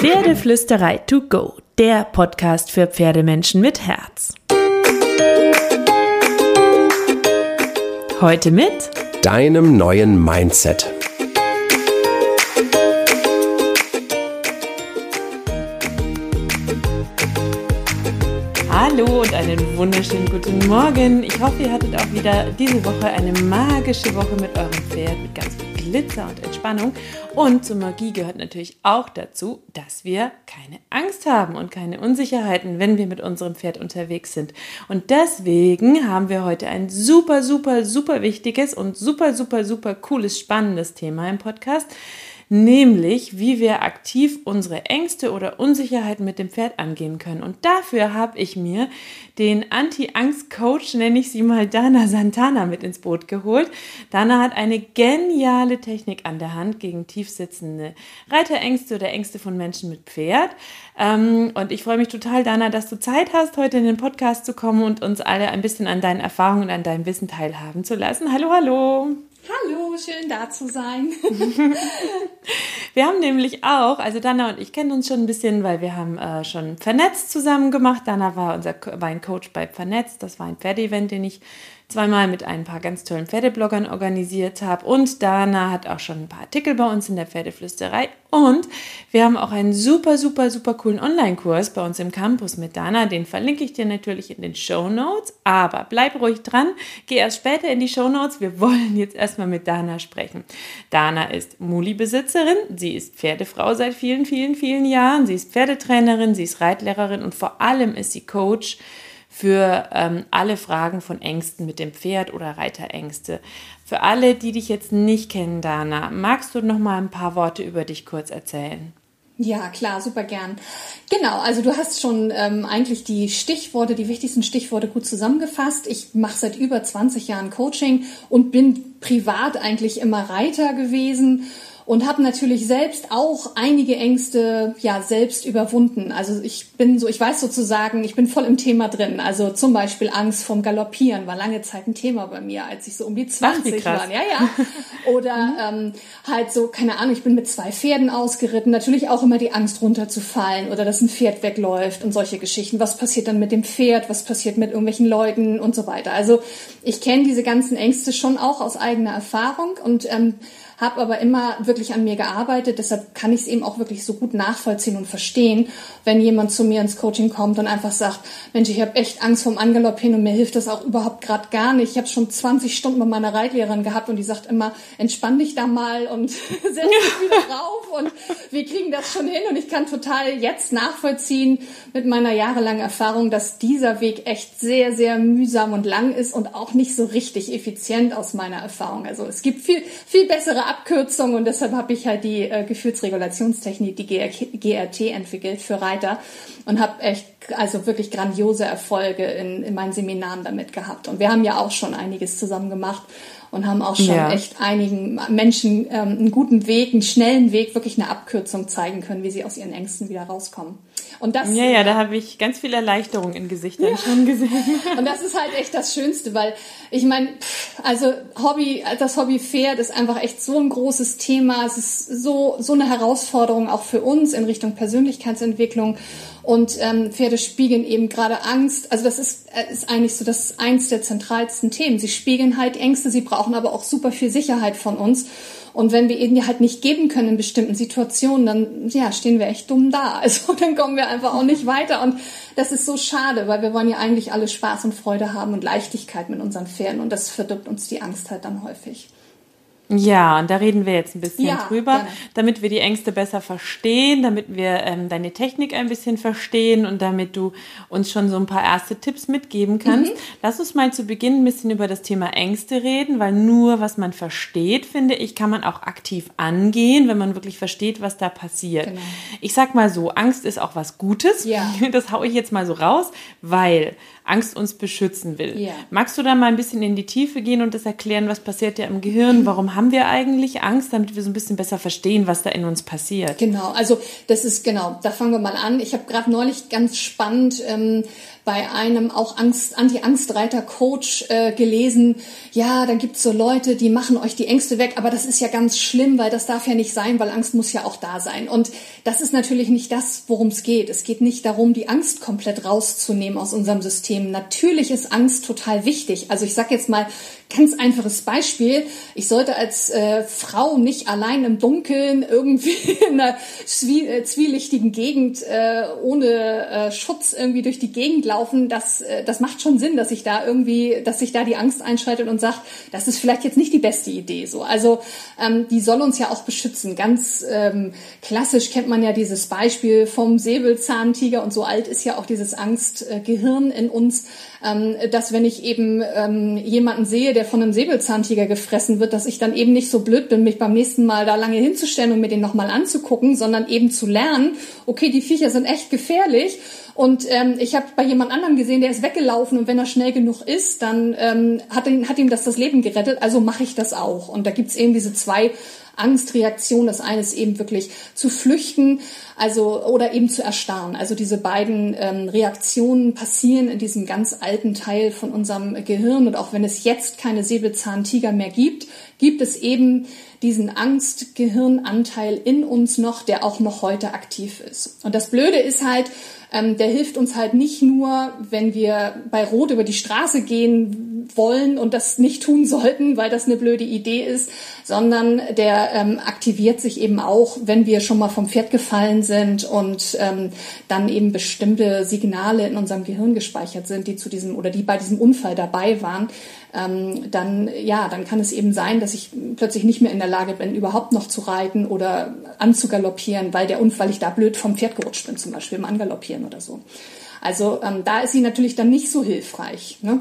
Pferdeflüsterei to go, der Podcast für Pferdemenschen mit Herz. Heute mit deinem neuen Mindset. Hallo und einen wunderschönen guten Morgen. Ich hoffe, ihr hattet auch wieder diese Woche eine magische Woche mit eurem Pferd, mit ganz viel Glitzer und Entspannung. Und zur Magie gehört natürlich auch dazu, dass wir keine Angst haben und keine Unsicherheiten, wenn wir mit unserem Pferd unterwegs sind. Und deswegen haben wir heute ein super, super, super wichtiges und super, super, super cooles, spannendes Thema im Podcast nämlich wie wir aktiv unsere Ängste oder Unsicherheiten mit dem Pferd angehen können. Und dafür habe ich mir den Anti-Angst-Coach, nenne ich sie mal Dana Santana, mit ins Boot geholt. Dana hat eine geniale Technik an der Hand gegen tiefsitzende Reiterängste oder Ängste von Menschen mit Pferd. Ähm, und ich freue mich total, Dana, dass du Zeit hast, heute in den Podcast zu kommen und uns alle ein bisschen an deinen Erfahrungen und an deinem Wissen teilhaben zu lassen. Hallo, hallo. Hallo, schön da zu sein. wir haben nämlich auch, also Dana und ich kennen uns schon ein bisschen, weil wir haben äh, schon Vernetzt zusammen gemacht. Dana war unser Weincoach bei Vernetzt. Das war ein Pferdeevent, den ich zweimal mit ein paar ganz tollen Pferdebloggern organisiert habe. Und Dana hat auch schon ein paar Artikel bei uns in der Pferdeflüsterei. Und wir haben auch einen super, super, super coolen Online-Kurs bei uns im Campus mit Dana. Den verlinke ich dir natürlich in den Show Notes. Aber bleib ruhig dran. Geh erst später in die Show Notes. Wir wollen jetzt erstmal mit Dana sprechen. Dana ist Muli-Besitzerin. Sie ist Pferdefrau seit vielen, vielen, vielen Jahren. Sie ist Pferdetrainerin. Sie ist Reitlehrerin und vor allem ist sie Coach für ähm, alle Fragen von Ängsten mit dem Pferd oder Reiterängste. Für alle, die dich jetzt nicht kennen, Dana, magst du noch mal ein paar Worte über dich kurz erzählen? Ja, klar, super gern. Genau, also du hast schon ähm, eigentlich die Stichworte, die wichtigsten Stichworte gut zusammengefasst. Ich mache seit über 20 Jahren Coaching und bin privat eigentlich immer Reiter gewesen und habe natürlich selbst auch einige Ängste ja selbst überwunden. Also ich bin so, ich weiß sozusagen, ich bin voll im Thema drin. Also zum Beispiel Angst vom Galoppieren war lange Zeit ein Thema bei mir, als ich so um die 20 war. Ja, ja. Oder mhm. ähm, halt so, keine Ahnung, ich bin mit zwei Pferden ausgeritten. Natürlich auch immer die Angst runterzufallen oder dass ein Pferd wegläuft und solche Geschichten. Was passiert dann mit dem Pferd? Was passiert mit irgendwelchen Leuten und so weiter? Also ich kenne diese ganzen Ängste schon auch aus eigener Erfahrung und ähm, habe aber immer wirklich an mir gearbeitet. Deshalb kann ich es eben auch wirklich so gut nachvollziehen und verstehen, wenn jemand zu mir ins Coaching kommt und einfach sagt, Mensch, ich habe echt Angst vom Angaloppieren und mir hilft das auch überhaupt gerade gar nicht. Ich habe schon 20 Stunden mit meiner Reitlehrerin gehabt und die sagt immer, entspann dich da mal und setz dich wieder rauf und wir kriegen das schon hin. Und ich kann total jetzt nachvollziehen mit meiner jahrelangen Erfahrung, dass dieser Weg echt sehr, sehr mühsam und lang ist und auch nicht so richtig effizient aus meiner Erfahrung. Also es gibt viel, viel bessere Abkürzung und deshalb habe ich halt die äh, Gefühlsregulationstechnik, die GRT entwickelt für Reiter und habe echt also wirklich grandiose Erfolge in, in meinen Seminaren damit gehabt. Und wir haben ja auch schon einiges zusammen gemacht und haben auch schon ja. echt einigen Menschen ähm, einen guten Weg, einen schnellen Weg, wirklich eine Abkürzung zeigen können, wie sie aus ihren Ängsten wieder rauskommen. Und das, ja, ja, da habe ich ganz viel Erleichterung in Gesichtern ja. schon gesehen. Und das ist halt echt das Schönste, weil ich meine, also Hobby, das Hobby Pferd ist einfach echt so ein großes Thema. Es ist so so eine Herausforderung auch für uns in Richtung Persönlichkeitsentwicklung. Und ähm, Pferde spiegeln eben gerade Angst. Also das ist, äh, ist eigentlich so das eins der zentralsten Themen. Sie spiegeln halt Ängste, sie brauchen aber auch super viel Sicherheit von uns. Und wenn wir ihnen die halt nicht geben können in bestimmten Situationen, dann ja, stehen wir echt dumm da. Also dann kommen wir einfach auch nicht weiter. Und das ist so schade, weil wir wollen ja eigentlich alle Spaß und Freude haben und Leichtigkeit mit unseren Pferden. Und das verdirbt uns die Angst halt dann häufig. Ja, und da reden wir jetzt ein bisschen ja, drüber, gerne. damit wir die Ängste besser verstehen, damit wir ähm, deine Technik ein bisschen verstehen und damit du uns schon so ein paar erste Tipps mitgeben kannst. Mhm. Lass uns mal zu Beginn ein bisschen über das Thema Ängste reden, weil nur was man versteht, finde ich, kann man auch aktiv angehen, wenn man wirklich versteht, was da passiert. Genau. Ich sag mal so, Angst ist auch was Gutes. Ja. Das hau ich jetzt mal so raus, weil Angst uns beschützen will. Ja. Magst du da mal ein bisschen in die Tiefe gehen und das erklären, was passiert ja im Gehirn? Warum haben wir eigentlich Angst, damit wir so ein bisschen besser verstehen, was da in uns passiert? Genau, also das ist genau, da fangen wir mal an. Ich habe gerade neulich ganz spannend ähm, bei einem auch Angst, Anti-Angstreiter-Coach äh, gelesen, ja, dann gibt's so Leute, die machen euch die Ängste weg, aber das ist ja ganz schlimm, weil das darf ja nicht sein, weil Angst muss ja auch da sein. Und das ist natürlich nicht das, worum es geht. Es geht nicht darum, die Angst komplett rauszunehmen aus unserem System. Natürlich ist Angst total wichtig. Also ich sage jetzt mal ganz einfaches Beispiel. Ich sollte als äh, Frau nicht allein im Dunkeln irgendwie in einer äh, zwielichtigen Gegend äh, ohne äh, Schutz irgendwie durch die Gegend laufen. Das, äh, das macht schon Sinn, dass ich da irgendwie, dass sich da die Angst einschaltet und sagt, das ist vielleicht jetzt nicht die beste Idee. So, also ähm, die soll uns ja auch beschützen. Ganz ähm, klassisch kennt man ja dieses Beispiel vom Säbelzahntiger und so alt ist ja auch dieses Angstgehirn in uns, ähm, dass wenn ich eben ähm, jemanden sehe, der von einem Säbelzahntiger gefressen wird, dass ich dann eben nicht so blöd bin, mich beim nächsten Mal da lange hinzustellen und mir den nochmal anzugucken, sondern eben zu lernen, okay, die Viecher sind echt gefährlich. Und ähm, ich habe bei jemand anderem gesehen, der ist weggelaufen und wenn er schnell genug ist, dann ähm, hat, ihn, hat ihm das das Leben gerettet. Also mache ich das auch. Und da gibt's eben diese zwei Angstreaktion. Das eine ist eben wirklich zu flüchten, also oder eben zu erstarren. Also diese beiden ähm, Reaktionen passieren in diesem ganz alten Teil von unserem Gehirn. Und auch wenn es jetzt keine Säbelzahntiger mehr gibt, gibt es eben diesen Angstgehirnanteil in uns noch, der auch noch heute aktiv ist. Und das Blöde ist halt, ähm, der hilft uns halt nicht nur, wenn wir bei Rot über die Straße gehen wollen und das nicht tun sollten, weil das eine blöde Idee ist, sondern der ähm, aktiviert sich eben auch, wenn wir schon mal vom Pferd gefallen sind und ähm, dann eben bestimmte Signale in unserem Gehirn gespeichert sind, die zu diesem oder die bei diesem Unfall dabei waren, ähm, dann ja, dann kann es eben sein, dass ich plötzlich nicht mehr in der Lage bin, überhaupt noch zu reiten oder anzugaloppieren, weil der Unfall ich da blöd vom Pferd gerutscht bin, zum Beispiel im Angaloppieren oder so. Also ähm, da ist sie natürlich dann nicht so hilfreich. Ne?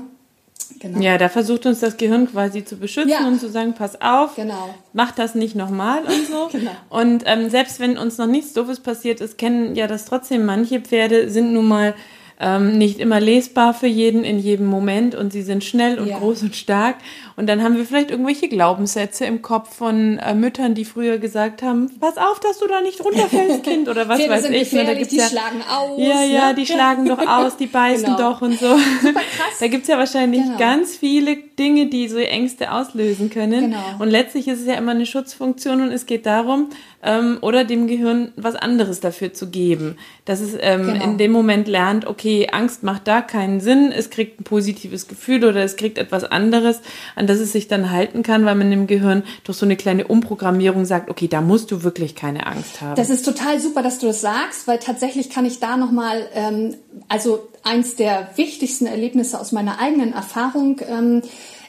Genau. Ja, da versucht uns das Gehirn quasi zu beschützen ja. und zu sagen, pass auf, genau. mach das nicht nochmal und so. genau. Und ähm, selbst wenn uns noch nichts Doofes passiert ist, kennen ja das trotzdem manche Pferde sind nun mal ähm, nicht immer lesbar für jeden in jedem Moment und sie sind schnell und ja. groß und stark. Und dann haben wir vielleicht irgendwelche Glaubenssätze im Kopf von äh, Müttern, die früher gesagt haben, pass auf, dass du da nicht runterfällst, Kind, oder was weiß ich. Da gibt's die ja, schlagen aus. Ja, ja, ne? die schlagen doch aus, die beißen genau. doch und so. Super krass. Da gibt's ja wahrscheinlich genau. ganz viele Dinge, die so Ängste auslösen können. Genau. Und letztlich ist es ja immer eine Schutzfunktion und es geht darum, ähm, oder dem Gehirn was anderes dafür zu geben. Dass es ähm, genau. in dem Moment lernt, okay, Angst macht da keinen Sinn, es kriegt ein positives Gefühl oder es kriegt etwas anderes, an das es sich dann halten kann, weil man im Gehirn durch so eine kleine Umprogrammierung sagt, okay, da musst du wirklich keine Angst haben. Das ist total super, dass du das sagst, weil tatsächlich kann ich da nochmal, ähm, also eins der wichtigsten Erlebnisse aus meiner eigenen Erfahrung ähm,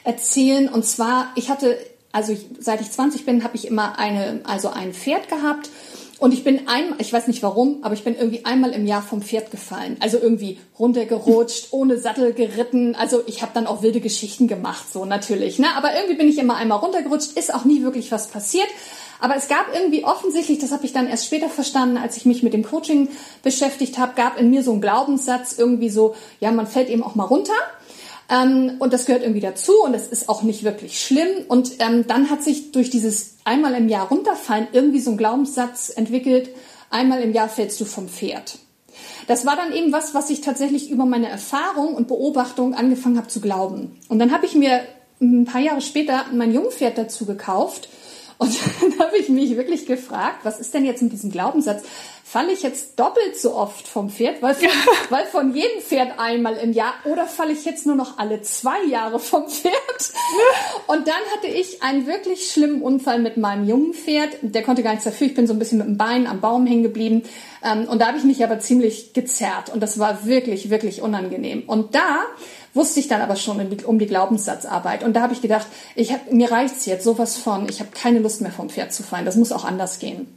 erzählen. Und zwar, ich hatte also ich, seit ich 20 bin, habe ich immer eine, also ein Pferd gehabt. Und ich bin einmal, ich weiß nicht warum, aber ich bin irgendwie einmal im Jahr vom Pferd gefallen. Also irgendwie runtergerutscht, ohne Sattel geritten. Also ich habe dann auch wilde Geschichten gemacht, so natürlich. Ne? Aber irgendwie bin ich immer einmal runtergerutscht, ist auch nie wirklich was passiert. Aber es gab irgendwie offensichtlich, das habe ich dann erst später verstanden, als ich mich mit dem Coaching beschäftigt habe, gab in mir so einen Glaubenssatz irgendwie so, ja, man fällt eben auch mal runter. Ähm, und das gehört irgendwie dazu und es ist auch nicht wirklich schlimm. Und ähm, dann hat sich durch dieses einmal im Jahr runterfallen irgendwie so ein Glaubenssatz entwickelt, einmal im Jahr fällst du vom Pferd. Das war dann eben was, was ich tatsächlich über meine Erfahrung und Beobachtung angefangen habe zu glauben. Und dann habe ich mir ein paar Jahre später mein Jungpferd dazu gekauft. Und dann habe ich mich wirklich gefragt, was ist denn jetzt mit diesem Glaubenssatz? falle ich jetzt doppelt so oft vom Pferd, weil von, weil von jedem Pferd einmal im Jahr oder falle ich jetzt nur noch alle zwei Jahre vom Pferd? Und dann hatte ich einen wirklich schlimmen Unfall mit meinem jungen Pferd. Der konnte gar nichts dafür. Ich bin so ein bisschen mit dem Bein am Baum hängen geblieben. Ähm, und da habe ich mich aber ziemlich gezerrt. Und das war wirklich, wirklich unangenehm. Und da wusste ich dann aber schon um die Glaubenssatzarbeit. Und da habe ich gedacht, ich hab, mir reicht's jetzt sowas von, ich habe keine Lust mehr vom Pferd zu fallen. Das muss auch anders gehen.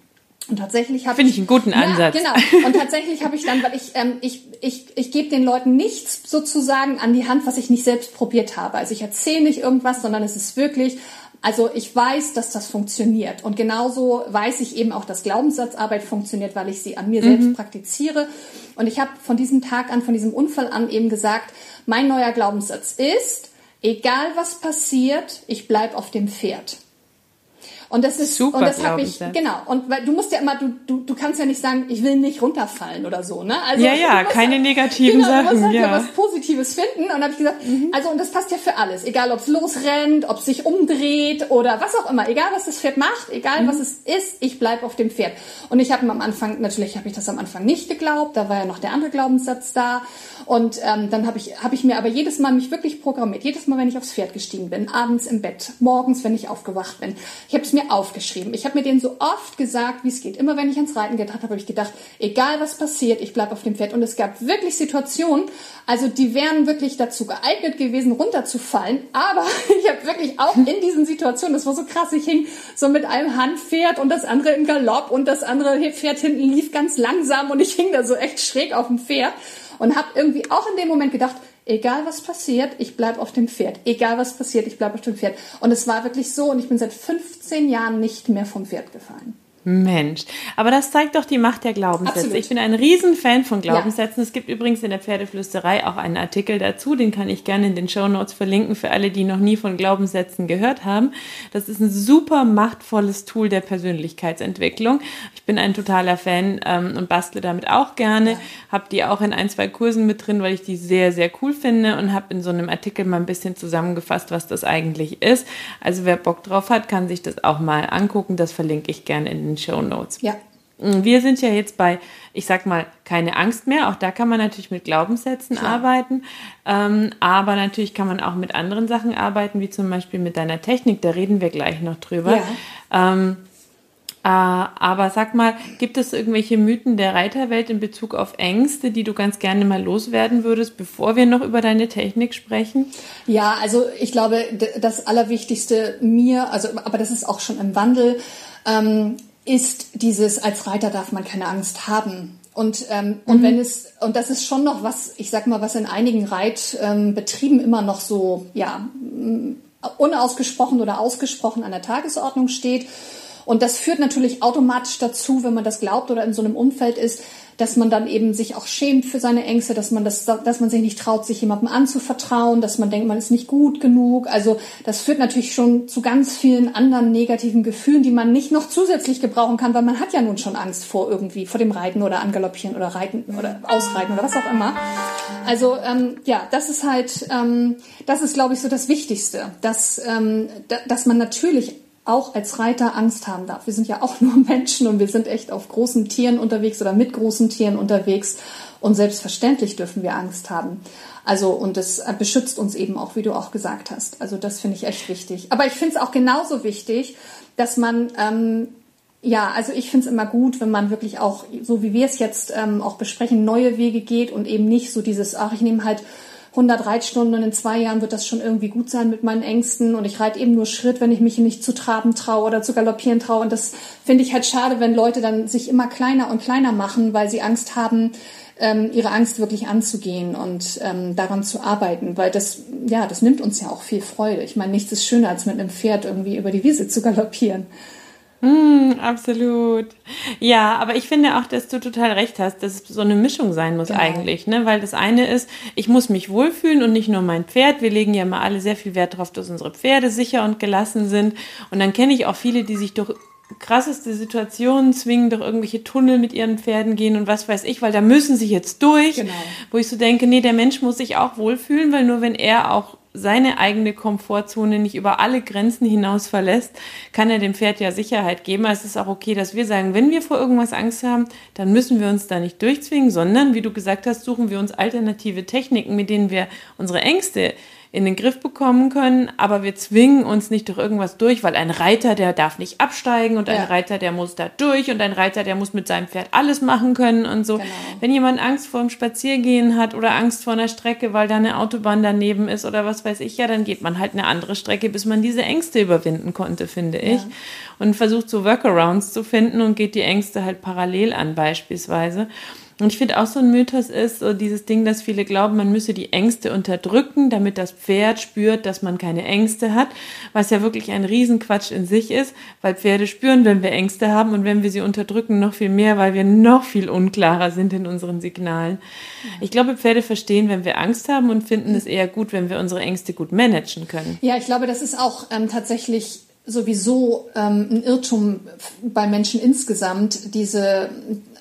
Und tatsächlich habe finde ich einen guten Ansatz. Ja, genau. Und tatsächlich habe ich dann, weil ich ähm, ich ich ich gebe den Leuten nichts sozusagen an die Hand, was ich nicht selbst probiert habe. Also ich erzähle nicht irgendwas, sondern es ist wirklich also ich weiß, dass das funktioniert. Und genauso weiß ich eben auch, dass Glaubenssatzarbeit funktioniert, weil ich sie an mir mhm. selbst praktiziere. Und ich habe von diesem Tag an, von diesem Unfall an eben gesagt, mein neuer Glaubenssatz ist, egal was passiert, ich bleib auf dem Pferd. Und das ist Super und das habe ich Glaubenssatz. genau und weil du musst ja immer du, du du kannst ja nicht sagen, ich will nicht runterfallen oder so, ne? Also Ja, ja, du keine halt- negativen genau, Du Sachen, musst halt ja. Mhm. was Positives finden und dann habe ich gesagt, also und das passt ja für alles, egal ob es losrennt, ob es sich umdreht oder was auch immer, egal was das Pferd macht, egal Mhm. was es ist, ich bleib auf dem Pferd. Und ich habe am Anfang natürlich habe ich das am Anfang nicht geglaubt, da war ja noch der andere Glaubenssatz da und ähm, dann habe ich habe ich mir aber jedes Mal mich wirklich programmiert, jedes Mal wenn ich aufs Pferd gestiegen bin, abends im Bett, morgens wenn ich aufgewacht bin, ich habe es mir aufgeschrieben, ich habe mir den so oft gesagt, wie es geht. Immer wenn ich ans Reiten gedacht habe, habe ich gedacht, egal was passiert, ich bleib auf dem Pferd. Und es gab wirklich Situationen, also die wären wirklich dazu geeignet gewesen, runterzufallen. Aber ich habe wirklich auch in diesen Situationen, das war so krass, ich hing so mit einem Handpferd und das andere im Galopp und das andere Pferd hinten lief ganz langsam und ich hing da so echt schräg auf dem Pferd und habe irgendwie auch in dem Moment gedacht, egal was passiert, ich bleib auf dem Pferd. Egal was passiert, ich bleib auf dem Pferd. Und es war wirklich so und ich bin seit 15 Jahren nicht mehr vom Pferd gefallen. Mensch, aber das zeigt doch die Macht der Glaubenssätze. Absolut. Ich bin ein Riesenfan von Glaubenssätzen. Es gibt übrigens in der Pferdeflüsterei auch einen Artikel dazu, den kann ich gerne in den Show Notes verlinken für alle, die noch nie von Glaubenssätzen gehört haben. Das ist ein super machtvolles Tool der Persönlichkeitsentwicklung. Ich bin ein totaler Fan ähm, und bastle damit auch gerne. Hab die auch in ein, zwei Kursen mit drin, weil ich die sehr, sehr cool finde und habe in so einem Artikel mal ein bisschen zusammengefasst, was das eigentlich ist. Also wer Bock drauf hat, kann sich das auch mal angucken. Das verlinke ich gerne in den Show Notes. Ja. Wir sind ja jetzt bei, ich sag mal, keine Angst mehr. Auch da kann man natürlich mit Glaubenssätzen arbeiten. Ähm, aber natürlich kann man auch mit anderen Sachen arbeiten, wie zum Beispiel mit deiner Technik. Da reden wir gleich noch drüber. Ähm, äh, aber sag mal, gibt es irgendwelche Mythen der Reiterwelt in Bezug auf Ängste, die du ganz gerne mal loswerden würdest, bevor wir noch über deine Technik sprechen? Ja, also ich glaube, das Allerwichtigste mir, also aber das ist auch schon im Wandel, ähm, ist dieses als Reiter darf man keine Angst haben. Und, ähm, und wenn es, und das ist schon noch was, ich sag mal, was in einigen Reitbetrieben ähm, immer noch so, ja, m, unausgesprochen oder ausgesprochen an der Tagesordnung steht. Und das führt natürlich automatisch dazu, wenn man das glaubt oder in so einem Umfeld ist, dass man dann eben sich auch schämt für seine Ängste, dass man das, dass man sich nicht traut, sich jemandem anzuvertrauen, dass man denkt, man ist nicht gut genug. Also das führt natürlich schon zu ganz vielen anderen negativen Gefühlen, die man nicht noch zusätzlich gebrauchen kann, weil man hat ja nun schon Angst vor irgendwie, vor dem Reiten oder Angaloppieren oder Reiten oder Ausreiten oder was auch immer. Also ähm, ja, das ist halt, ähm, das ist glaube ich so das Wichtigste, dass, ähm, da, dass man natürlich auch als Reiter Angst haben darf. Wir sind ja auch nur Menschen und wir sind echt auf großen Tieren unterwegs oder mit großen Tieren unterwegs und selbstverständlich dürfen wir Angst haben. Also und das beschützt uns eben auch, wie du auch gesagt hast. Also das finde ich echt wichtig. Aber ich finde es auch genauso wichtig, dass man ähm, ja, also ich finde es immer gut, wenn man wirklich auch, so wie wir es jetzt ähm, auch besprechen, neue Wege geht und eben nicht so dieses, ach, ich nehme halt 100 Reitstunden und in zwei Jahren wird das schon irgendwie gut sein mit meinen Ängsten und ich reite eben nur Schritt, wenn ich mich nicht zu traben traue oder zu galoppieren traue. Und das finde ich halt schade, wenn Leute dann sich immer kleiner und kleiner machen, weil sie Angst haben, ähm, ihre Angst wirklich anzugehen und ähm, daran zu arbeiten, weil das, ja, das nimmt uns ja auch viel Freude. Ich meine, nichts ist schöner, als mit einem Pferd irgendwie über die Wiese zu galoppieren. Mm, absolut. Ja, aber ich finde auch, dass du total recht hast, dass es so eine Mischung sein muss Genau. eigentlich, ne? Weil das eine ist, ich muss mich wohlfühlen und nicht nur mein Pferd. Wir legen ja mal alle sehr viel Wert darauf, dass unsere Pferde sicher und gelassen sind. Und dann kenne ich auch viele, die sich durch krasseste Situationen zwingen, durch irgendwelche Tunnel mit ihren Pferden gehen und was weiß ich, weil da müssen sie jetzt durch. Genau. Wo ich so denke, nee, der Mensch muss sich auch wohlfühlen, weil nur wenn er auch seine eigene Komfortzone nicht über alle Grenzen hinaus verlässt, kann er dem Pferd ja Sicherheit geben. Es ist auch okay, dass wir sagen, wenn wir vor irgendwas Angst haben, dann müssen wir uns da nicht durchzwingen, sondern, wie du gesagt hast, suchen wir uns alternative Techniken, mit denen wir unsere Ängste in den Griff bekommen können, aber wir zwingen uns nicht durch irgendwas durch, weil ein Reiter, der darf nicht absteigen und ein Ja. Reiter, der muss da durch und ein Reiter, der muss mit seinem Pferd alles machen können und so. Genau. Wenn jemand Angst vor dem Spaziergehen hat oder Angst vor einer Strecke, weil da eine Autobahn daneben ist oder was weiß ich, ja, dann geht man halt eine andere Strecke, bis man diese Ängste überwinden konnte, finde ich. Und versucht so Workarounds zu finden und geht die Ängste halt parallel an beispielsweise. Und ich finde auch so ein Mythos ist so dieses Ding, dass viele glauben, man müsse die Ängste unterdrücken, damit das Pferd spürt, dass man keine Ängste hat, was ja wirklich ein Riesenquatsch in sich ist, weil Pferde spüren, wenn wir Ängste haben und wenn wir sie unterdrücken, noch viel mehr, weil wir noch viel unklarer sind in unseren Signalen. Ich glaube, Pferde verstehen, wenn wir Angst haben und finden es eher gut, wenn wir unsere Ängste gut managen können. Ja, ich glaube, das ist auch ähm, tatsächlich sowieso ähm, ein Irrtum bei Menschen insgesamt, diese,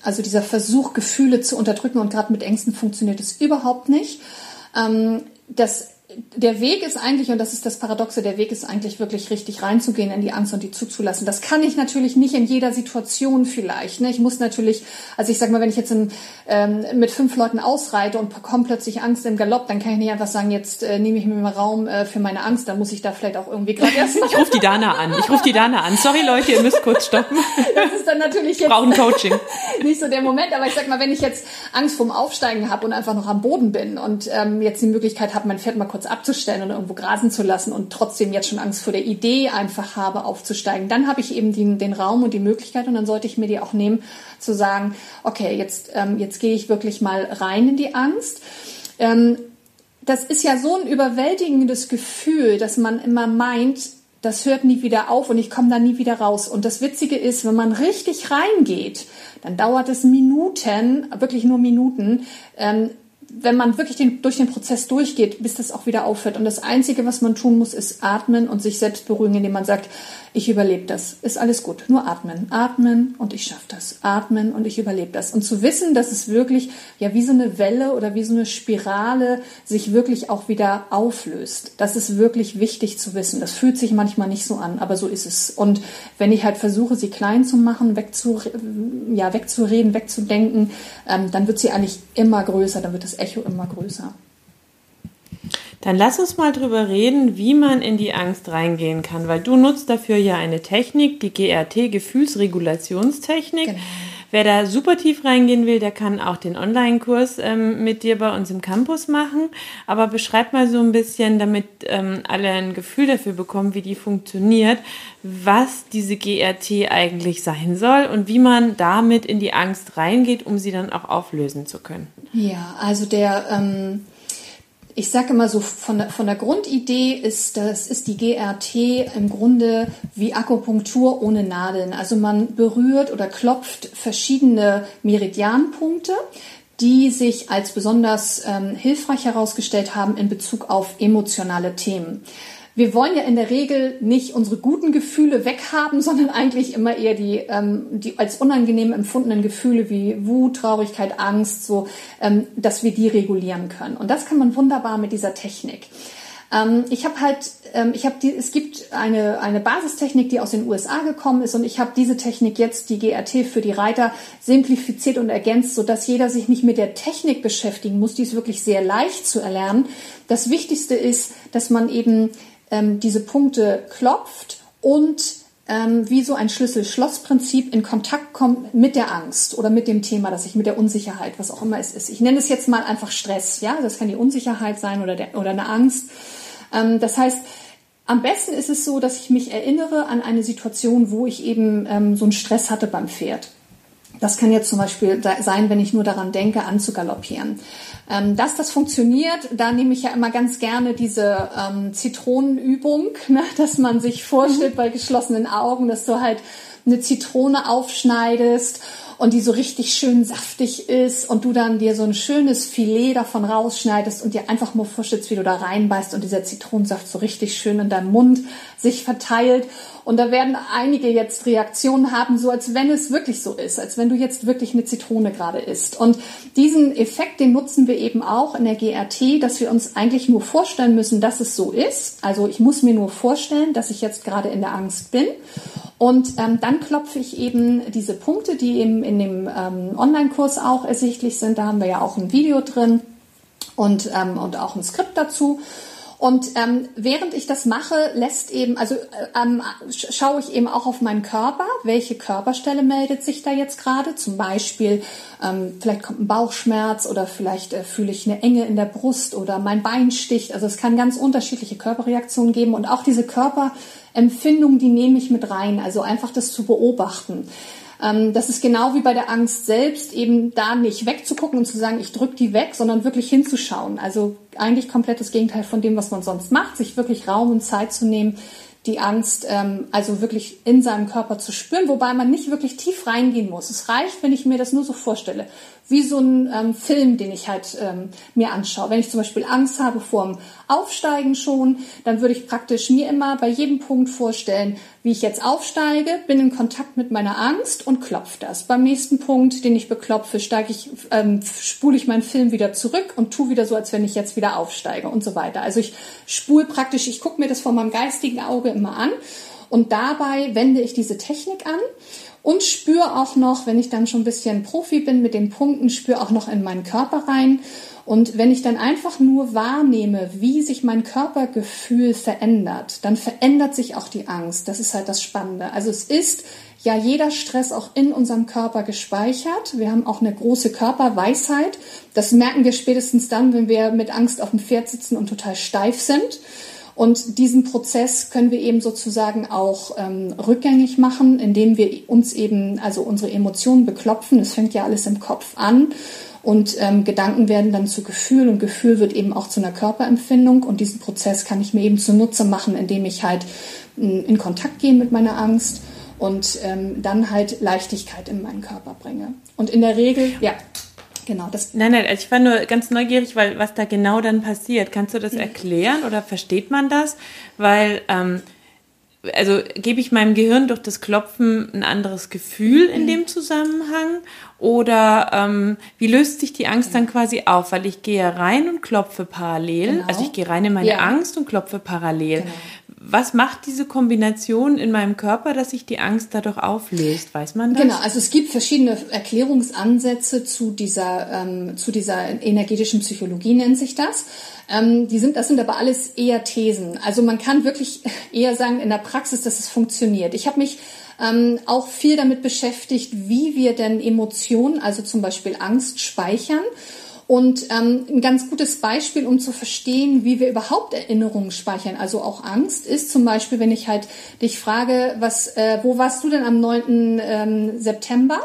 also dieser Versuch, Gefühle zu unterdrücken und gerade mit Ängsten funktioniert es überhaupt nicht. Ähm, das der Weg ist eigentlich, und das ist das Paradoxe, der Weg ist eigentlich wirklich richtig reinzugehen in die Angst und die zuzulassen. Das kann ich natürlich nicht in jeder Situation vielleicht. Ne? Ich muss natürlich, also ich sag mal, wenn ich jetzt in, ähm, mit fünf Leuten ausreite und bekomme plötzlich Angst im Galopp, dann kann ich nicht einfach sagen, jetzt äh, nehme ich mir mal Raum äh, für meine Angst, dann muss ich da vielleicht auch irgendwie gerade erst Ich rufe die Dana an. Ich rufe die Dana an. Sorry Leute, ihr müsst kurz stoppen. Das ist dann natürlich jetzt Brauchen Coaching. nicht so der Moment, aber ich sag mal, wenn ich jetzt Angst vorm Aufsteigen habe und einfach noch am Boden bin und ähm, jetzt die Möglichkeit habe, mein Pferd mal kurz kurz abzustellen oder irgendwo grasen zu lassen und trotzdem jetzt schon Angst vor der Idee einfach habe, aufzusteigen, dann habe ich eben den, den Raum und die Möglichkeit und dann sollte ich mir die auch nehmen, zu sagen, okay, jetzt, ähm, jetzt gehe ich wirklich mal rein in die Angst. Ähm, das ist ja so ein überwältigendes Gefühl, dass man immer meint, das hört nie wieder auf und ich komme da nie wieder raus. Und das Witzige ist, wenn man richtig reingeht, dann dauert es Minuten, wirklich nur Minuten, ähm, wenn man wirklich den, durch den Prozess durchgeht, bis das auch wieder aufhört. Und das Einzige, was man tun muss, ist atmen und sich selbst beruhigen, indem man sagt, ich überlebe das. Ist alles gut. Nur atmen. Atmen und ich schaffe das. Atmen und ich überlebe das. Und zu wissen, dass es wirklich ja wie so eine Welle oder wie so eine Spirale sich wirklich auch wieder auflöst. Das ist wirklich wichtig zu wissen. Das fühlt sich manchmal nicht so an, aber so ist es. Und wenn ich halt versuche, sie klein zu machen, wegzu, ja, wegzureden, wegzudenken, ähm, dann wird sie eigentlich immer größer, dann wird das Echo immer größer. Dann lass uns mal drüber reden, wie man in die Angst reingehen kann, weil du nutzt dafür ja eine Technik, die GRT Gefühlsregulationstechnik. Genau. Wer da super tief reingehen will, der kann auch den Online-Kurs ähm, mit dir bei uns im Campus machen. Aber beschreib mal so ein bisschen, damit ähm, alle ein Gefühl dafür bekommen, wie die funktioniert, was diese GRT eigentlich sein soll und wie man damit in die Angst reingeht, um sie dann auch auflösen zu können. Ja, also der ähm ich sage immer so, von der, von der Grundidee ist, das ist die GRT im Grunde wie Akupunktur ohne Nadeln. Also man berührt oder klopft verschiedene Meridianpunkte, die sich als besonders ähm, hilfreich herausgestellt haben in Bezug auf emotionale Themen wir wollen ja in der Regel nicht unsere guten Gefühle weghaben, sondern eigentlich immer eher die, ähm, die als unangenehm empfundenen Gefühle wie Wut, Traurigkeit, Angst, so, ähm, dass wir die regulieren können. Und das kann man wunderbar mit dieser Technik. Ähm, ich habe halt, ähm, ich habe die, es gibt eine eine Basistechnik, die aus den USA gekommen ist, und ich habe diese Technik jetzt, die GRT für die Reiter, simplifiziert und ergänzt, so dass jeder sich nicht mit der Technik beschäftigen muss. Die ist wirklich sehr leicht zu erlernen. Das Wichtigste ist, dass man eben ähm, diese Punkte klopft und ähm, wie so ein Schlüssel-Schloss-Prinzip in Kontakt kommt mit der Angst oder mit dem Thema, dass ich mit der Unsicherheit, was auch immer es ist. Ich nenne es jetzt mal einfach Stress, ja, das kann die Unsicherheit sein oder, der, oder eine Angst. Ähm, das heißt, am besten ist es so, dass ich mich erinnere an eine Situation, wo ich eben ähm, so einen Stress hatte beim Pferd. Das kann jetzt zum Beispiel sein, wenn ich nur daran denke, anzugaloppieren. Ähm, dass das funktioniert, da nehme ich ja immer ganz gerne diese ähm, Zitronenübung, ne, dass man sich vorstellt mhm. bei geschlossenen Augen, dass du halt eine Zitrone aufschneidest und die so richtig schön saftig ist und du dann dir so ein schönes Filet davon rausschneidest und dir einfach mal vorstellst, wie du da reinbeißt und dieser Zitronensaft so richtig schön in deinem Mund sich verteilt. Und da werden einige jetzt Reaktionen haben, so als wenn es wirklich so ist, als wenn du jetzt wirklich eine Zitrone gerade isst. Und diesen Effekt, den nutzen wir eben auch in der GRT, dass wir uns eigentlich nur vorstellen müssen, dass es so ist. Also ich muss mir nur vorstellen, dass ich jetzt gerade in der Angst bin. Und ähm, dann klopfe ich eben diese Punkte, die eben in dem ähm, Online-Kurs auch ersichtlich sind. Da haben wir ja auch ein Video drin und, ähm, und auch ein Skript dazu. Und ähm, während ich das mache, lässt eben, also äh, ähm, schaue ich eben auch auf meinen Körper, welche Körperstelle meldet sich da jetzt gerade. Zum Beispiel, ähm, vielleicht kommt ein Bauchschmerz oder vielleicht äh, fühle ich eine Enge in der Brust oder mein Bein sticht. Also es kann ganz unterschiedliche Körperreaktionen geben und auch diese Körper Empfindungen, die nehme ich mit rein. Also einfach das zu beobachten. Ähm, das ist genau wie bei der Angst selbst, eben da nicht wegzugucken und zu sagen, ich drücke die weg, sondern wirklich hinzuschauen. Also eigentlich komplett das Gegenteil von dem, was man sonst macht, sich wirklich Raum und Zeit zu nehmen, die Angst ähm, also wirklich in seinem Körper zu spüren, wobei man nicht wirklich tief reingehen muss. Es reicht, wenn ich mir das nur so vorstelle, wie so ein ähm, Film, den ich halt ähm, mir anschaue. Wenn ich zum Beispiel Angst habe vor dem Aufsteigen schon, dann würde ich praktisch mir immer bei jedem Punkt vorstellen, wie ich jetzt aufsteige, bin in Kontakt mit meiner Angst und klopfe das. Beim nächsten Punkt, den ich beklopfe, steige ich, ähm, spule ich meinen Film wieder zurück und tu wieder so, als wenn ich jetzt wieder aufsteige und so weiter. Also ich spule praktisch, ich gucke mir das vor meinem geistigen Auge immer an und dabei wende ich diese Technik an und spüre auch noch, wenn ich dann schon ein bisschen Profi bin mit den Punkten, spüre auch noch in meinen Körper rein und wenn ich dann einfach nur wahrnehme, wie sich mein Körpergefühl verändert, dann verändert sich auch die Angst. Das ist halt das Spannende. Also es ist ja jeder Stress auch in unserem Körper gespeichert. Wir haben auch eine große Körperweisheit. Das merken wir spätestens dann, wenn wir mit Angst auf dem Pferd sitzen und total steif sind. Und diesen Prozess können wir eben sozusagen auch ähm, rückgängig machen, indem wir uns eben, also unsere Emotionen beklopfen. Es fängt ja alles im Kopf an. Und ähm, Gedanken werden dann zu Gefühl und Gefühl wird eben auch zu einer Körperempfindung. Und diesen Prozess kann ich mir eben zunutze machen, indem ich halt in, in Kontakt gehe mit meiner Angst und ähm, dann halt Leichtigkeit in meinen Körper bringe. Und in der Regel, ja, genau. Das nein, nein, ich war nur ganz neugierig, weil was da genau dann passiert. Kannst du das erklären oder versteht man das? Weil ähm, also gebe ich meinem Gehirn durch das Klopfen ein anderes Gefühl in dem Zusammenhang? Oder ähm, wie löst sich die Angst dann quasi auf? Weil ich gehe rein und klopfe parallel. Genau. Also ich gehe rein in meine Ja. Angst und klopfe parallel. Genau. Was macht diese Kombination in meinem Körper, dass sich die Angst dadurch auflöst? Weiß man das? Genau, also es gibt verschiedene Erklärungsansätze zu dieser, ähm, zu dieser energetischen Psychologie, nennt sich das. Ähm, die sind, das sind aber alles eher Thesen. Also man kann wirklich eher sagen in der Praxis, dass es funktioniert. Ich habe mich ähm, auch viel damit beschäftigt, wie wir denn Emotionen, also zum Beispiel Angst, speichern. Und ähm, ein ganz gutes Beispiel, um zu verstehen, wie wir überhaupt Erinnerungen speichern, also auch Angst, ist zum Beispiel, wenn ich halt dich frage, was, äh, wo warst du denn am 9. Ähm, September?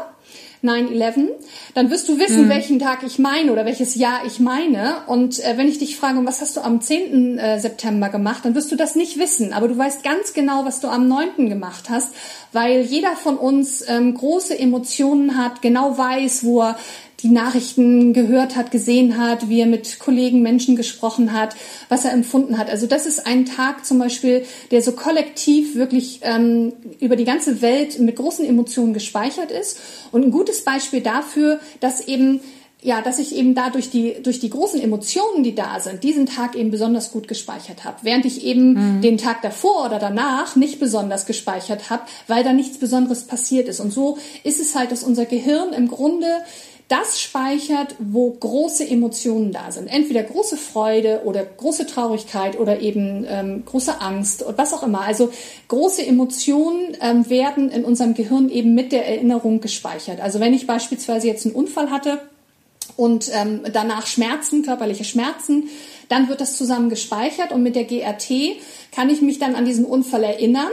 9-11, dann wirst du wissen, welchen Tag ich meine oder welches Jahr ich meine. Und äh, wenn ich dich frage, was hast du am 10. Äh, September gemacht, dann wirst du das nicht wissen. Aber du weißt ganz genau, was du am 9. gemacht hast, weil jeder von uns ähm, große Emotionen hat, genau weiß, wo er die Nachrichten gehört hat, gesehen hat, wie er mit Kollegen, Menschen gesprochen hat, was er empfunden hat. Also das ist ein Tag zum Beispiel, der so kollektiv wirklich ähm, über die ganze Welt mit großen Emotionen gespeichert ist. Und ein gutes Beispiel dafür, dass eben ja, dass ich eben da durch die, durch die großen Emotionen, die da sind, diesen Tag eben besonders gut gespeichert habe. Während ich eben den Tag davor oder danach nicht besonders gespeichert habe, weil da nichts Besonderes passiert ist. Und so ist es halt, dass unser Gehirn im Grunde das speichert, wo große Emotionen da sind. Entweder große Freude oder große Traurigkeit oder eben ähm, große Angst oder was auch immer. Also große Emotionen ähm, werden in unserem Gehirn eben mit der Erinnerung gespeichert. Also wenn ich beispielsweise jetzt einen Unfall hatte, und ähm, danach Schmerzen, körperliche Schmerzen, dann wird das zusammen gespeichert und mit der GRT kann ich mich dann an diesen Unfall erinnern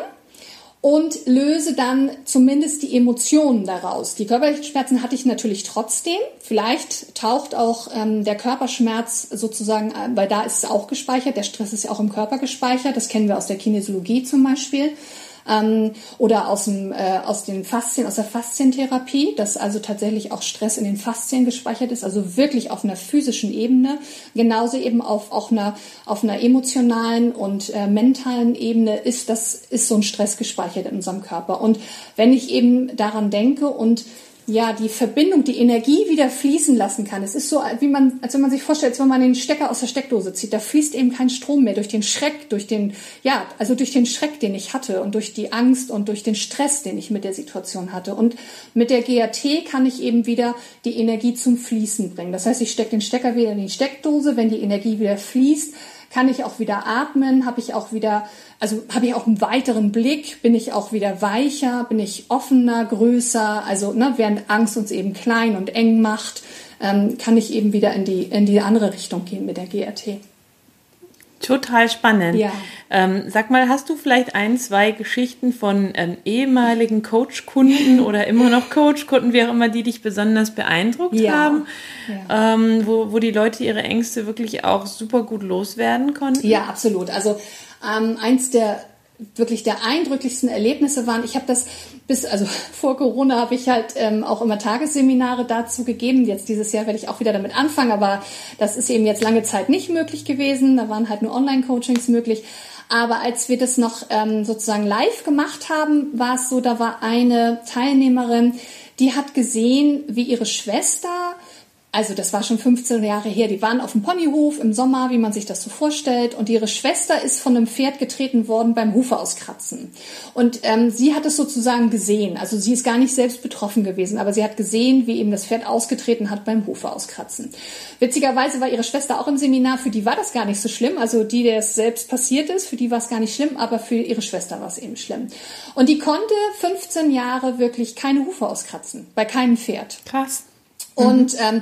und löse dann zumindest die Emotionen daraus. Die körperlichen Schmerzen hatte ich natürlich trotzdem. Vielleicht taucht auch ähm, der Körperschmerz sozusagen, äh, weil da ist es auch gespeichert. Der Stress ist ja auch im Körper gespeichert. Das kennen wir aus der Kinesiologie zum Beispiel. Ähm, oder aus, dem, äh, aus den Faszien, aus der Faszientherapie, dass also tatsächlich auch Stress in den Faszien gespeichert ist, also wirklich auf einer physischen Ebene, genauso eben auf auch einer, auf einer emotionalen und äh, mentalen Ebene ist das ist so ein Stress gespeichert in unserem Körper. Und wenn ich eben daran denke und ja, die Verbindung, die Energie wieder fließen lassen kann. Es ist so, wie man, als wenn man sich vorstellt, als wenn man den Stecker aus der Steckdose zieht, da fließt eben kein Strom mehr durch den Schreck, durch den, ja, also durch den Schreck, den ich hatte und durch die Angst und durch den Stress, den ich mit der Situation hatte. Und mit der GAT kann ich eben wieder die Energie zum Fließen bringen. Das heißt, ich stecke den Stecker wieder in die Steckdose, wenn die Energie wieder fließt, kann ich auch wieder atmen, habe ich auch wieder, also habe ich auch einen weiteren Blick, bin ich auch wieder weicher, bin ich offener, größer, also ne, während Angst uns eben klein und eng macht, ähm, kann ich eben wieder in die, in die andere Richtung gehen mit der GRT. Total spannend. Ja. Ähm, sag mal, hast du vielleicht ein, zwei Geschichten von ähm, ehemaligen Coach-Kunden oder immer noch Coach-Kunden, wie auch immer, die dich besonders beeindruckt Ja. haben, Ähm, wo, wo die Leute ihre Ängste wirklich auch super gut loswerden konnten? Ja, absolut. Also ähm, eins der wirklich der eindrücklichsten Erlebnisse waren, ich habe das bis, also vor Corona habe ich halt ähm, auch immer Tagesseminare dazu gegeben. Jetzt dieses Jahr werde ich auch wieder damit anfangen, aber das ist eben jetzt lange Zeit nicht möglich gewesen. Da waren halt nur Online-Coachings möglich. Aber als wir das noch ähm, sozusagen live gemacht haben, war es so, da war eine Teilnehmerin, die hat gesehen, wie ihre Schwester also das war schon 15 Jahre her. Die waren auf dem Ponyhof im Sommer, wie man sich das so vorstellt. Und ihre Schwester ist von einem Pferd getreten worden beim Hufe auskratzen. Und ähm, sie hat es sozusagen gesehen. Also sie ist gar nicht selbst betroffen gewesen, aber sie hat gesehen, wie eben das Pferd ausgetreten hat beim Hufe auskratzen. Witzigerweise war ihre Schwester auch im Seminar. Für die war das gar nicht so schlimm. Also die, der es selbst passiert ist, für die war es gar nicht schlimm, aber für ihre Schwester war es eben schlimm. Und die konnte 15 Jahre wirklich keine Hufe auskratzen, bei keinem Pferd. Krass. Und ähm,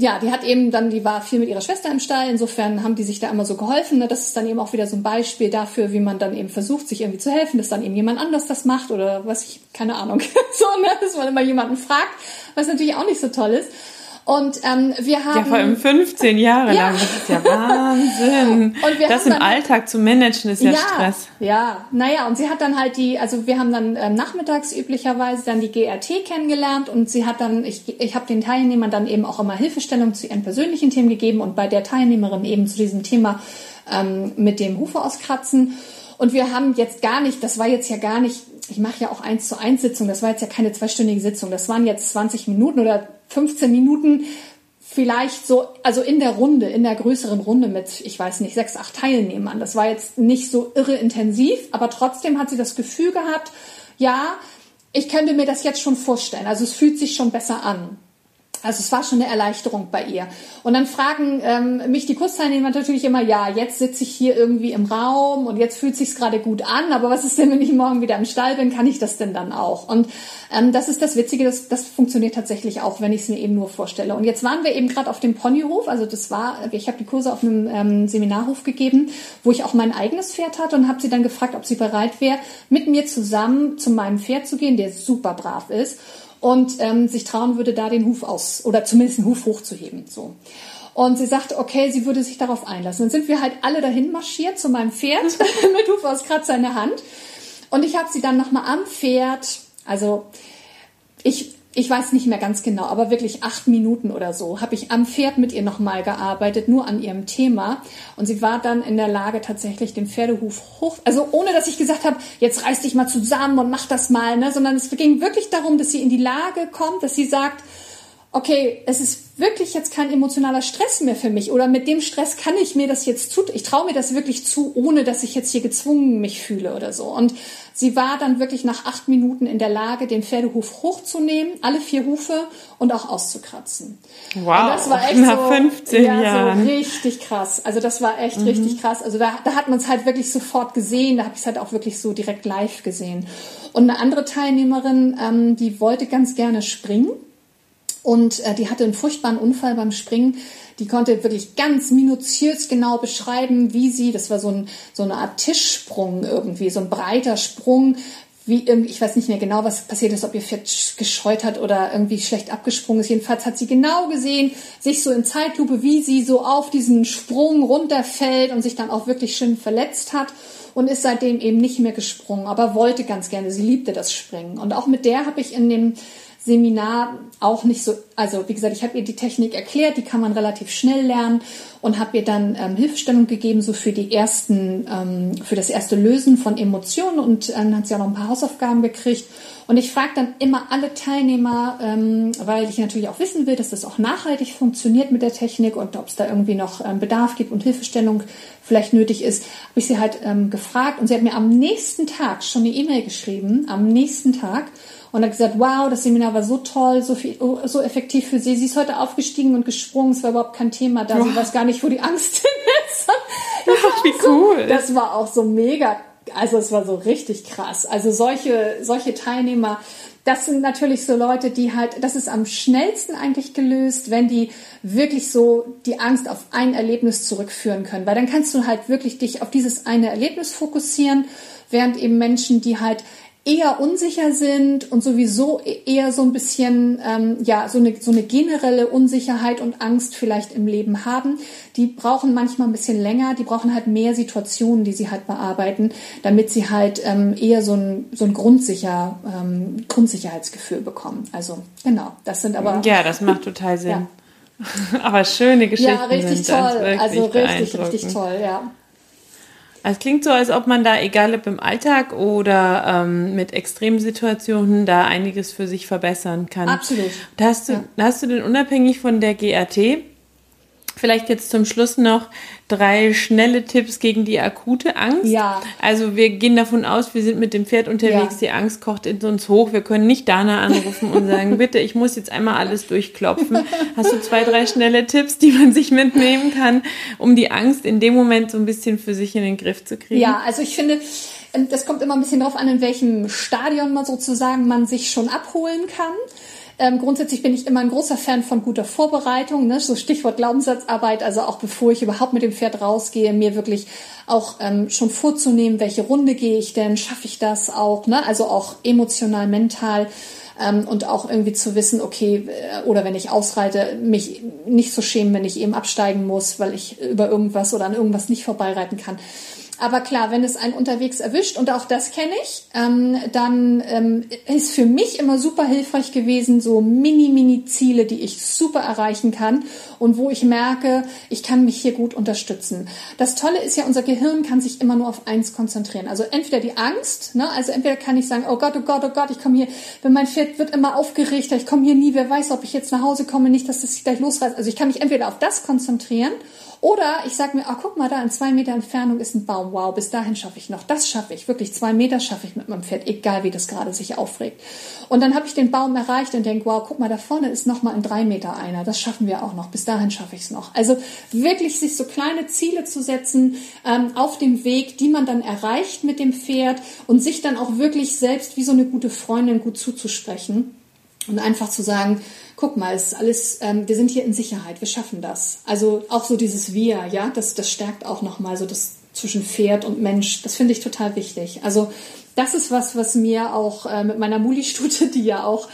ja, die hat eben dann, die war viel mit ihrer Schwester im Stall. Insofern haben die sich da immer so geholfen. Ne? Das ist dann eben auch wieder so ein Beispiel dafür, wie man dann eben versucht, sich irgendwie zu helfen, dass dann eben jemand anders das macht oder was ich, keine Ahnung. so, ne? dass man immer jemanden fragt, was natürlich auch nicht so toll ist. Und ähm, wir haben. Ja, vor allem 15 Jahre ja. lang. Das ist ja Wahnsinn. das im dann, Alltag zu managen ist ja, ja Stress. Ja, naja, und sie hat dann halt die, also wir haben dann ähm, nachmittags üblicherweise dann die GRT kennengelernt und sie hat dann, ich, ich habe den Teilnehmern dann eben auch immer Hilfestellung zu ihren persönlichen Themen gegeben und bei der Teilnehmerin eben zu diesem Thema ähm, mit dem Hufe auskratzen. Und wir haben jetzt gar nicht, das war jetzt ja gar nicht, ich mache ja auch eins zu eins Sitzung, das war jetzt ja keine zweistündige Sitzung, das waren jetzt 20 Minuten oder 15 Minuten vielleicht so, also in der Runde, in der größeren Runde mit, ich weiß nicht, sechs, acht Teilnehmern. Das war jetzt nicht so irre intensiv, aber trotzdem hat sie das Gefühl gehabt, ja, ich könnte mir das jetzt schon vorstellen. Also es fühlt sich schon besser an. Also es war schon eine Erleichterung bei ihr. Und dann fragen ähm, mich die Kursteilnehmer natürlich immer, ja, jetzt sitze ich hier irgendwie im Raum und jetzt fühlt sich's gerade gut an, aber was ist denn, wenn ich morgen wieder im Stall bin, kann ich das denn dann auch? Und ähm, das ist das Witzige, das, das funktioniert tatsächlich auch, wenn ich es mir eben nur vorstelle. Und jetzt waren wir eben gerade auf dem Ponyhof, also das war, ich habe die Kurse auf einem ähm, Seminarhof gegeben, wo ich auch mein eigenes Pferd hatte und habe sie dann gefragt, ob sie bereit wäre, mit mir zusammen zu meinem Pferd zu gehen, der super brav ist und ähm, sich trauen würde, da den Huf aus oder zumindest den Huf hochzuheben. So. Und sie sagte, okay, sie würde sich darauf einlassen. Dann sind wir halt alle dahin marschiert zu meinem Pferd mit Hufauskratzer in der Hand. Und ich habe sie dann nochmal am Pferd, also ich ich weiß nicht mehr ganz genau, aber wirklich acht Minuten oder so, habe ich am Pferd mit ihr nochmal gearbeitet, nur an ihrem Thema. Und sie war dann in der Lage, tatsächlich den Pferdehuf hoch, also ohne dass ich gesagt habe, jetzt reiß dich mal zusammen und mach das mal, ne, sondern es ging wirklich darum, dass sie in die Lage kommt, dass sie sagt, okay, es ist wirklich jetzt kein emotionaler Stress mehr für mich oder mit dem Stress kann ich mir das jetzt zu, ich traue mir das wirklich zu, ohne dass ich jetzt hier gezwungen mich fühle oder so. Und sie war dann wirklich nach acht Minuten in der Lage, den Pferdehuf hochzunehmen, alle vier Hufe und auch auszukratzen. Wow, und das war echt nach so, 15 ja, Jahren. so richtig krass. Also das war echt mhm. richtig krass. Also da, da hat man es halt wirklich sofort gesehen, da habe ich es halt auch wirklich so direkt live gesehen. Und eine andere Teilnehmerin, ähm, die wollte ganz gerne springen und äh, die hatte einen furchtbaren Unfall beim Springen. Die konnte wirklich ganz minutiös genau beschreiben, wie sie, das war so, ein, so eine Art Tischsprung irgendwie, so ein breiter Sprung, wie irgendwie, ich weiß nicht mehr genau, was passiert ist, ob ihr Pferd gescheut hat oder irgendwie schlecht abgesprungen ist. Jedenfalls hat sie genau gesehen, sich so in Zeitlupe, wie sie so auf diesen Sprung runterfällt und sich dann auch wirklich schön verletzt hat und ist seitdem eben nicht mehr gesprungen, aber wollte ganz gerne. Sie liebte das Springen. Und auch mit der habe ich in dem Seminar auch nicht so, also wie gesagt, ich habe ihr die Technik erklärt, die kann man relativ schnell lernen und habe ihr dann ähm, Hilfestellung gegeben, so für die ersten, ähm, für das erste Lösen von Emotionen und äh, dann hat sie auch noch ein paar Hausaufgaben gekriegt. Und ich frage dann immer alle Teilnehmer, ähm, weil ich natürlich auch wissen will, dass das auch nachhaltig funktioniert mit der Technik und ob es da irgendwie noch ähm, Bedarf gibt und Hilfestellung vielleicht nötig ist, habe ich sie halt ähm, gefragt und sie hat mir am nächsten Tag schon eine E-Mail geschrieben, am nächsten Tag und hat gesagt, wow, das Seminar war so toll, so viel, so effektiv für sie. Sie ist heute aufgestiegen und gesprungen, es war überhaupt kein Thema da. Wow. Sie weiß gar nicht, wo die Angst hin ist. Das Ach, wie cool. So, das war auch so mega, also es war so richtig krass. Also solche, solche Teilnehmer, das sind natürlich so Leute, die halt, das ist am schnellsten eigentlich gelöst, wenn die wirklich so die Angst auf ein Erlebnis zurückführen können. Weil dann kannst du halt wirklich dich auf dieses eine Erlebnis fokussieren, während eben Menschen, die halt eher unsicher sind und sowieso eher so ein bisschen, ähm, ja, so eine, so eine generelle Unsicherheit und Angst vielleicht im Leben haben, die brauchen manchmal ein bisschen länger, die brauchen halt mehr Situationen, die sie halt bearbeiten, damit sie halt ähm, eher so ein, so ein Grundsicher, ähm, Grundsicherheitsgefühl bekommen. Also genau, das sind aber... Ja, das macht total Sinn. Ja. aber schöne Geschichten Ja, richtig toll. Also richtig, richtig toll, ja. Es klingt so, als ob man da, egal ob im Alltag oder ähm, mit Extremsituationen, da einiges für sich verbessern kann. Absolut. Da hast du, Ja. hast du denn unabhängig von der GAT vielleicht jetzt zum Schluss noch drei schnelle Tipps gegen die akute Angst? Ja. Also wir gehen davon aus, wir sind mit dem Pferd unterwegs, Ja. die Angst kocht in uns hoch. Wir können nicht Dana anrufen und sagen, bitte, ich muss jetzt einmal alles durchklopfen. Hast du zwei, drei schnelle Tipps, die man sich mitnehmen kann, um die Angst in dem Moment so ein bisschen für sich in den Griff zu kriegen? Ja, also ich finde, ähm, das kommt immer ein bisschen darauf an, in welchem Stadion man sozusagen man sich schon abholen kann. Ähm, grundsätzlich bin ich immer ein großer Fan von guter Vorbereitung, ne? so Stichwort Glaubenssatzarbeit, also auch bevor ich überhaupt mit dem Pferd rausgehe, mir wirklich auch ähm, schon vorzunehmen, welche Runde gehe ich denn, schaffe ich das auch, ne? also auch emotional, mental ähm, und auch irgendwie zu wissen, okay, äh, oder wenn ich ausreite, mich nicht zu schämen, wenn ich eben absteigen muss, weil ich über irgendwas oder an irgendwas nicht vorbeireiten kann. Aber klar, wenn es einen unterwegs erwischt, und auch das kenne ich, ähm, dann ähm, ist für mich immer super hilfreich gewesen, so Mini-Mini-Ziele, die ich super erreichen kann und wo ich merke, ich kann mich hier gut unterstützen. Das Tolle ist ja, unser Gehirn kann sich immer nur auf eins konzentrieren. Also entweder die Angst, ne? also entweder kann ich sagen, oh Gott, oh Gott, oh Gott, ich komme hier, wenn mein Pferd wird immer aufgeregt, ich komme hier nie, wer weiß, ob ich jetzt nach Hause komme, nicht, dass das gleich losreißt. Also ich kann mich entweder auf das konzentrieren oder ich sage mir, ach guck mal, da in zwei Meter Entfernung ist ein Baum. Wow, bis dahin schaffe ich noch. Das schaffe ich. Wirklich zwei Meter schaffe ich mit meinem Pferd, egal wie das gerade sich aufregt. Und dann habe ich den Baum erreicht und denke, wow, guck mal, da vorne ist noch mal in drei Meter einer. Das schaffen wir auch noch. Bis dahin schaffe ich es noch. Also wirklich sich so kleine Ziele zu setzen ähm, auf dem Weg, die man dann erreicht mit dem Pferd und sich dann auch wirklich selbst wie so eine gute Freundin gut zuzusprechen. Und einfach zu sagen, guck mal, es ist alles, ähm, wir sind hier in Sicherheit, wir schaffen das. Also auch so dieses Wir, ja, das, das stärkt auch nochmal so das zwischen Pferd und Mensch. Das finde ich total wichtig. Also das ist was, was mir auch äh, mit meiner Muli-Stute, die ja auch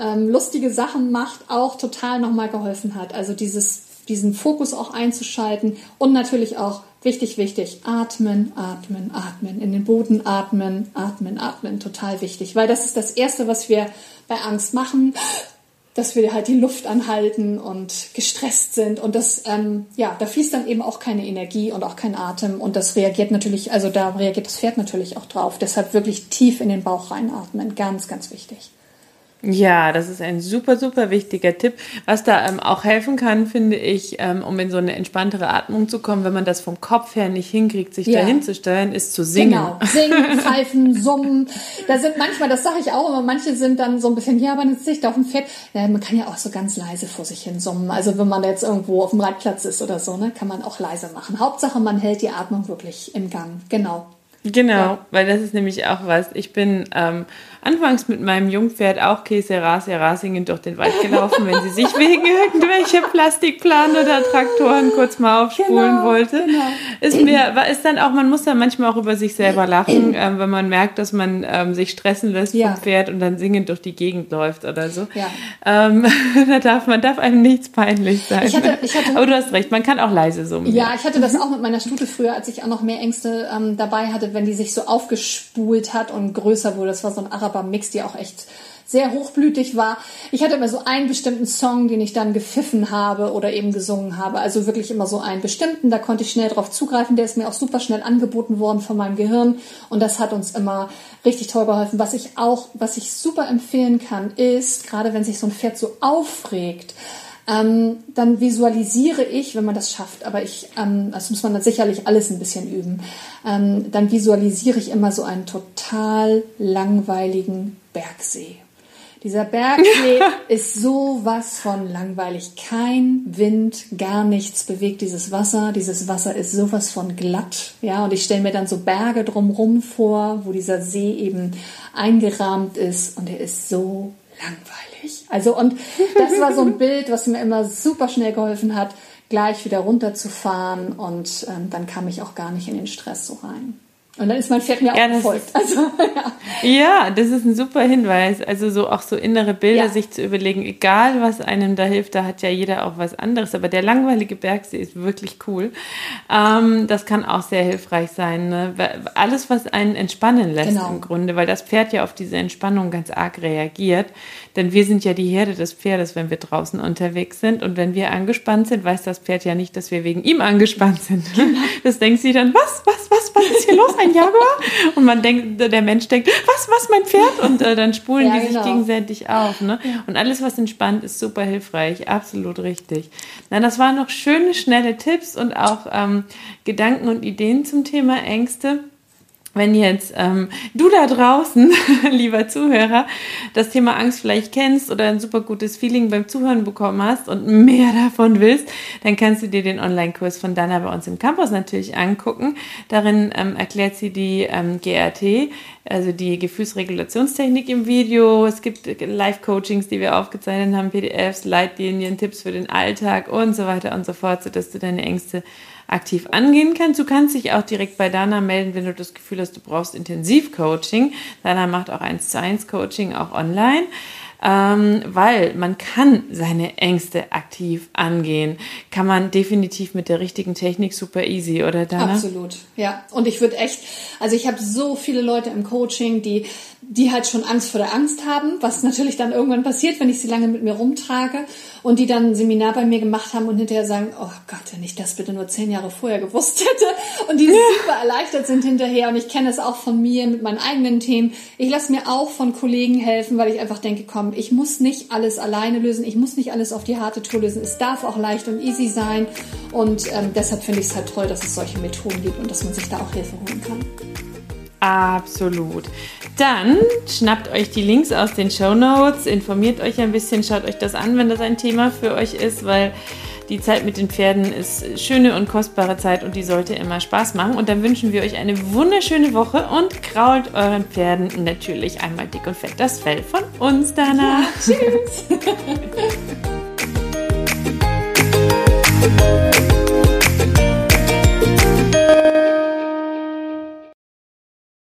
ähm, lustige Sachen macht, auch total nochmal geholfen hat. Also dieses, diesen Fokus auch einzuschalten und natürlich auch Wichtig, wichtig. Atmen, atmen, atmen. In den Boden atmen, atmen, atmen. Total wichtig. Weil das ist das Erste, was wir bei Angst machen, dass wir halt die Luft anhalten und gestresst sind. Und das, ähm, ja, da fließt dann eben auch keine Energie und auch kein Atem. Und das reagiert natürlich, also da reagiert das Pferd natürlich auch drauf. Deshalb wirklich tief in den Bauch reinatmen. Ganz, ganz wichtig. Ja, das ist ein super, super wichtiger Tipp. Was da ähm, auch helfen kann, finde ich, ähm, um in so eine entspanntere Atmung zu kommen, wenn man das vom Kopf her nicht hinkriegt, sich Ja. dahin zu ist zu singen. Genau. Singen, pfeifen, summen. Da sind manchmal, das sage ich auch immer, manche sind dann so ein bisschen, ja, aber dann sitze ich da auf dem Pferd. Ja, man kann ja auch so ganz leise vor sich hin summen. Also wenn man jetzt irgendwo auf dem Reitplatz ist oder so, ne, kann man auch leise machen. Hauptsache, man hält die Atmung wirklich im Gang. Genau. Genau, Ja. weil das ist nämlich auch was. Ich bin ähm, anfangs mit meinem Jungpferd auch Käse Sera singend durch den Wald gelaufen, wenn sie sich wegen irgendwelcher Plastikplanen oder Traktoren kurz mal aufspulen Genau, wollte. genau. Ist mir, war- ist dann auch, man muss dann manchmal auch über sich selber lachen, ähm, wenn man merkt, dass man ähm, sich stressen lässt Ja. vom Pferd und dann singend durch die Gegend läuft oder so. Ja. Ähm, da darf man darf einem nichts peinlich sein. Ich hatte- ich hatte- Aber du hast recht, man kann auch leise summen. Ja, ich hatte das auch mit meiner Stute früher, als ich auch noch mehr Ängste ähm, dabei hatte, wenn die sich so aufgespult hat und größer wurde. Das war so ein Araber-Mix, die auch echt sehr hochblütig war. Ich hatte immer so einen bestimmten Song, den ich dann gepfiffen habe oder eben gesungen habe. Also wirklich immer so einen bestimmten. Da konnte ich schnell drauf zugreifen. Der ist mir auch super schnell angeboten worden von meinem Gehirn. Und das hat uns immer richtig toll geholfen. Was ich auch, was ich super empfehlen kann, ist, gerade wenn sich so ein Pferd so aufregt, ähm, dann visualisiere ich, wenn man das schafft, aber ich, ähm, das muss man dann sicherlich alles ein bisschen üben, ähm, dann visualisiere ich immer so einen total langweiligen Bergsee. Dieser Bergsee ist sowas von langweilig. Kein Wind, gar nichts bewegt dieses Wasser. Dieses Wasser ist sowas von glatt. Ja, und ich stelle mir dann so Berge drumrum vor, wo dieser See eben eingerahmt ist und er ist so langweilig. Also, und das war so ein Bild, was mir immer super schnell geholfen hat, gleich wieder runterzufahren und ähm, dann kam ich auch gar nicht in den Stress so rein. Und dann ist mein Pferd mir Ja, auch gefolgt. Also, ja. Ja, das ist ein super Hinweis. Also so auch so innere Bilder Ja. sich zu überlegen, egal was einem da hilft, da hat ja jeder auch was anderes. Aber der langweilige Bergsee ist wirklich cool. Ähm, das kann auch sehr hilfreich sein. Ne? Alles, was einen entspannen lässt Genau. im Grunde, weil das Pferd ja auf diese Entspannung ganz arg reagiert. Denn wir sind ja die Herde des Pferdes, wenn wir draußen unterwegs sind. Und wenn wir angespannt sind, weiß das Pferd ja nicht, dass wir wegen ihm angespannt sind. Genau. Das denkt sie dann, was, was, was, was ist hier los, ein Jaguar? Und man denkt, der Mensch denkt, was, was, mein Pferd? Und äh, dann spulen Ja, die sich genau. gegenseitig auf. Ne? Und alles, was entspannt, ist super hilfreich. Absolut richtig. Na, das waren noch schöne, schnelle Tipps und auch ähm, Gedanken und Ideen zum Thema Ängste. Wenn jetzt ähm, du da draußen, lieber Zuhörer, das Thema Angst vielleicht kennst oder ein super gutes Feeling beim Zuhören bekommen hast und mehr davon willst, dann kannst du dir den Online-Kurs von Dana bei uns im Campus natürlich angucken. Darin ähm, erklärt sie die ähm, GRT, also die Gefühlsregulationstechnik im Video. Es gibt Live-Coachings, die wir aufgezeichnet haben, PDFs, Leitlinien, Tipps für den Alltag und so weiter und so fort, sodass du deine Ängste aktiv angehen kannst. Du kannst dich auch direkt bei Dana melden, wenn du das Gefühl hast, du brauchst Intensivcoaching. Dana macht auch 1 zu 1 Coaching auch online. Ähm, weil man kann seine Ängste aktiv angehen. Kann man definitiv mit der richtigen Technik super easy, oder Dana? Absolut, ja. Und ich würde echt, also ich habe so viele Leute im Coaching, die, die halt schon Angst vor der Angst haben, was natürlich dann irgendwann passiert, wenn ich sie lange mit mir rumtrage und die dann ein Seminar bei mir gemacht haben und hinterher sagen, oh Gott, wenn ich das bitte nur zehn Jahre vorher gewusst hätte und die super erleichtert sind hinterher und ich kenne es auch von mir mit meinen eigenen Themen. Ich lasse mir auch von Kollegen helfen, weil ich einfach denke, komm, ich muss nicht alles alleine lösen, ich muss nicht alles auf die harte Tour lösen, es darf auch leicht und easy sein und ähm, deshalb finde ich es halt toll, dass es solche Methoden gibt und dass man sich da auch Hilfe holen kann. Absolut. Dann schnappt euch die Links aus den Show Notes, informiert euch ein bisschen, schaut euch das an, wenn das ein Thema für euch ist, weil die Zeit mit den Pferden ist schöne und kostbare Zeit und die sollte immer Spaß machen. Und dann wünschen wir euch eine wunderschöne Woche und krault euren Pferden natürlich einmal dick und fett das Fell von uns danach. Tschüss!